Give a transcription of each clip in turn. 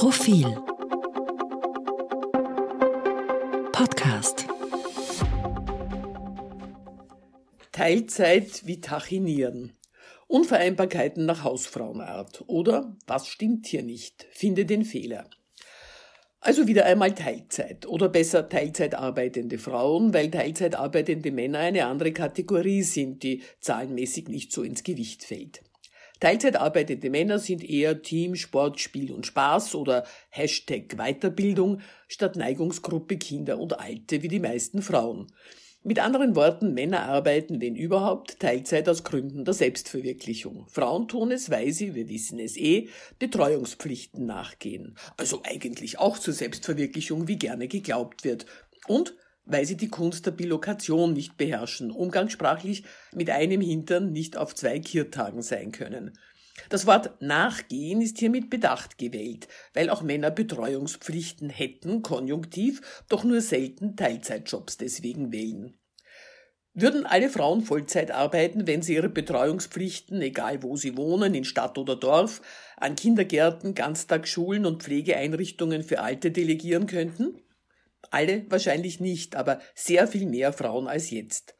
Profil Podcast Teilzeit wie Tachinieren. Unvereinbarkeiten nach Hausfrauenart. Oder was stimmt hier nicht? Finde den Fehler. Also wieder einmal Teilzeit oder besser Teilzeit arbeitende Frauen, weil Teilzeit arbeitende Männer eine andere Kategorie sind, die zahlenmäßig nicht so ins Gewicht fällt. Teilzeit arbeitende Männer sind eher Team, Sport, Spiel und Spaß oder Hashtag Weiterbildung statt Neigungsgruppe Kinder und Alte wie die meisten Frauen. Mit anderen Worten, Männer arbeiten, wenn überhaupt, Teilzeit aus Gründen der Selbstverwirklichung. Frauen tun es, weil sie, wir wissen es eh, Betreuungspflichten nachgehen. Also eigentlich auch zur Selbstverwirklichung, wie gerne geglaubt wird. Und weil sie die Kunst der Bilokation nicht beherrschen, umgangssprachlich mit einem Hintern nicht auf zwei Kirtagen sein können. Das Wort nachgehen ist hier mit Bedacht gewählt, weil auch Männer Betreuungspflichten hätten, konjunktiv, doch nur selten Teilzeitjobs deswegen wählen. Würden alle Frauen Vollzeit arbeiten, wenn sie ihre Betreuungspflichten, egal wo sie wohnen, in Stadt oder Dorf, an Kindergärten, Ganztagsschulen und Pflegeeinrichtungen für Alte delegieren könnten? Alle wahrscheinlich nicht, aber sehr viel mehr Frauen als jetzt.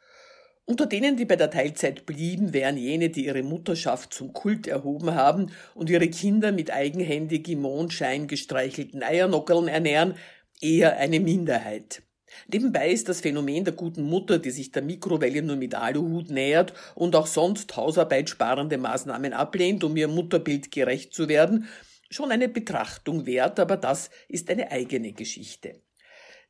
Unter denen, die bei der Teilzeit blieben, wären jene, die ihre Mutterschaft zum Kult erhoben haben und ihre Kinder mit eigenhändig im Mondschein gestreichelten Eiernockeln ernähren, eher eine Minderheit. Nebenbei ist das Phänomen der guten Mutter, die sich der Mikrowelle nur mit Aluhut nähert und auch sonst hausarbeitssparende Maßnahmen ablehnt, um ihr Mutterbild gerecht zu werden, schon eine Betrachtung wert, aber das ist eine eigene Geschichte.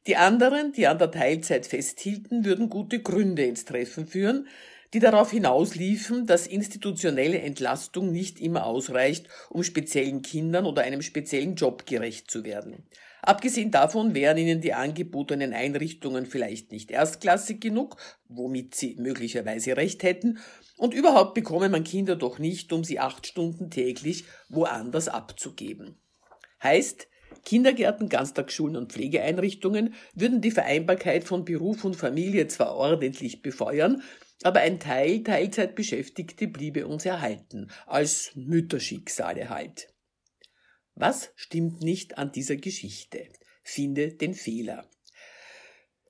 Die anderen, die an der Teilzeit festhielten, würden gute Gründe ins Treffen führen, die darauf hinausliefen, dass institutionelle Entlastung nicht immer ausreicht, um speziellen Kindern oder einem speziellen Job gerecht zu werden. Abgesehen davon wären ihnen die angebotenen Einrichtungen vielleicht nicht erstklassig genug, womit sie möglicherweise recht hätten, und überhaupt bekomme man Kinder doch nicht, um sie acht Stunden täglich woanders abzugeben. Heißt, Kindergärten, Ganztagsschulen und Pflegeeinrichtungen würden die Vereinbarkeit von Beruf und Familie zwar ordentlich befeuern, aber ein Teil Teilzeitbeschäftigte bliebe uns erhalten, als Mütterschicksale halt. Was stimmt nicht an dieser Geschichte? Finde den Fehler.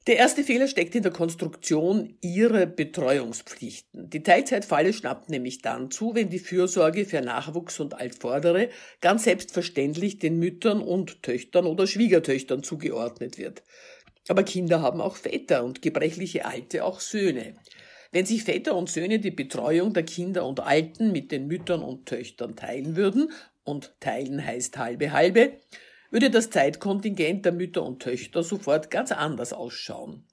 Der erste Fehler steckt in der Konstruktion ihrer Betreuungspflichten. Die Teilzeitfalle schnappt nämlich dann zu, wenn die Fürsorge für Nachwuchs und Altvordere ganz selbstverständlich den Müttern und Töchtern oder Schwiegertöchtern zugeordnet wird. Aber Kinder haben auch Väter und gebrechliche Alte auch Söhne. Wenn sich Väter und Söhne die Betreuung der Kinder und Alten mit den Müttern und Töchtern teilen würden, und teilen heißt halbe halbe, würde das Zeitkontingent der Mütter und Töchter sofort ganz anders ausschauen.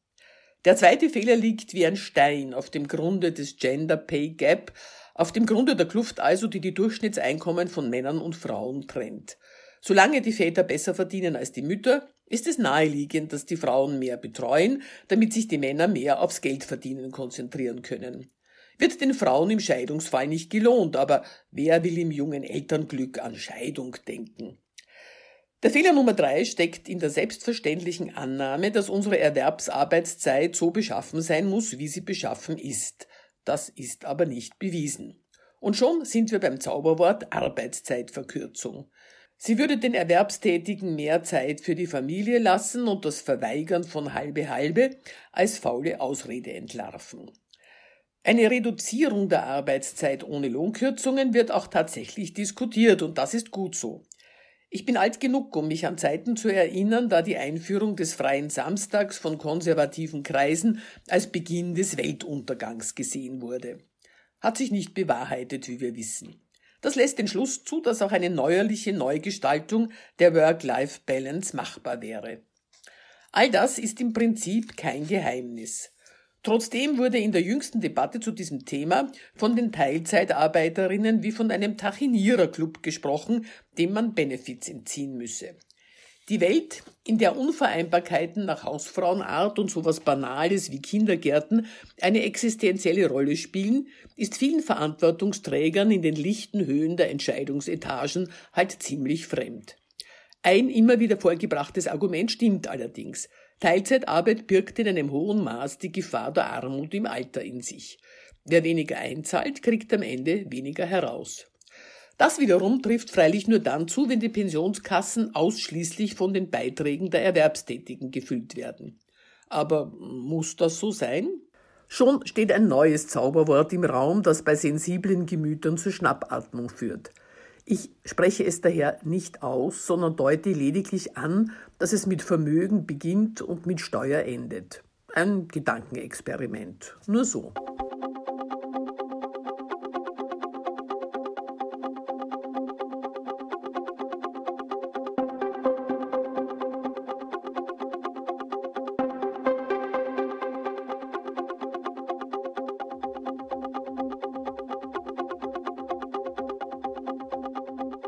Der zweite Fehler liegt wie ein Stein auf dem Grunde des Gender Pay Gap, auf dem Grunde der Kluft also, die die Durchschnittseinkommen von Männern und Frauen trennt. Solange die Väter besser verdienen als die Mütter, ist es naheliegend, dass die Frauen mehr betreuen, damit sich die Männer mehr aufs Geldverdienen konzentrieren können. Wird den Frauen im Scheidungsfall nicht gelohnt, aber wer will im jungen Elternglück an Scheidung denken? Der Fehler Nummer drei steckt in der selbstverständlichen Annahme, dass unsere Erwerbsarbeitszeit so beschaffen sein muss, wie sie beschaffen ist. Das ist aber nicht bewiesen. Und schon sind wir beim Zauberwort Arbeitszeitverkürzung. Sie würde den Erwerbstätigen mehr Zeit für die Familie lassen und das Verweigern von halbe halbe als faule Ausrede entlarven. Eine Reduzierung der Arbeitszeit ohne Lohnkürzungen wird auch tatsächlich diskutiert und das ist gut so. Ich bin alt genug, um mich an Zeiten zu erinnern, da die Einführung des freien Samstags von konservativen Kreisen als Beginn des Weltuntergangs gesehen wurde. Hat sich nicht bewahrheitet, wie wir wissen. Das lässt den Schluss zu, dass auch eine neuerliche Neugestaltung der Work-Life-Balance machbar wäre. All das ist im Prinzip kein Geheimnis. Trotzdem wurde in der jüngsten Debatte zu diesem Thema von den Teilzeitarbeiterinnen wie von einem Tachiniererclub gesprochen, dem man Benefits entziehen müsse. Die Welt, in der Unvereinbarkeiten nach Hausfrauenart und sowas Banales wie Kindergärten eine existenzielle Rolle spielen, ist vielen Verantwortungsträgern in den lichten Höhen der Entscheidungsetagen halt ziemlich fremd. Ein immer wieder vorgebrachtes Argument stimmt allerdings. Teilzeitarbeit birgt in einem hohen Maß die Gefahr der Armut im Alter in sich. Wer weniger einzahlt, kriegt am Ende weniger heraus. Das wiederum trifft freilich nur dann zu, wenn die Pensionskassen ausschließlich von den Beiträgen der Erwerbstätigen gefüllt werden. Aber muss das so sein? Schon steht ein neues Zauberwort im Raum, das bei sensiblen Gemütern zur Schnappatmung führt. Ich spreche es daher nicht aus, sondern deute lediglich an, dass es mit Vermögen beginnt und mit Steuer endet. Ein Gedankenexperiment. Nur so.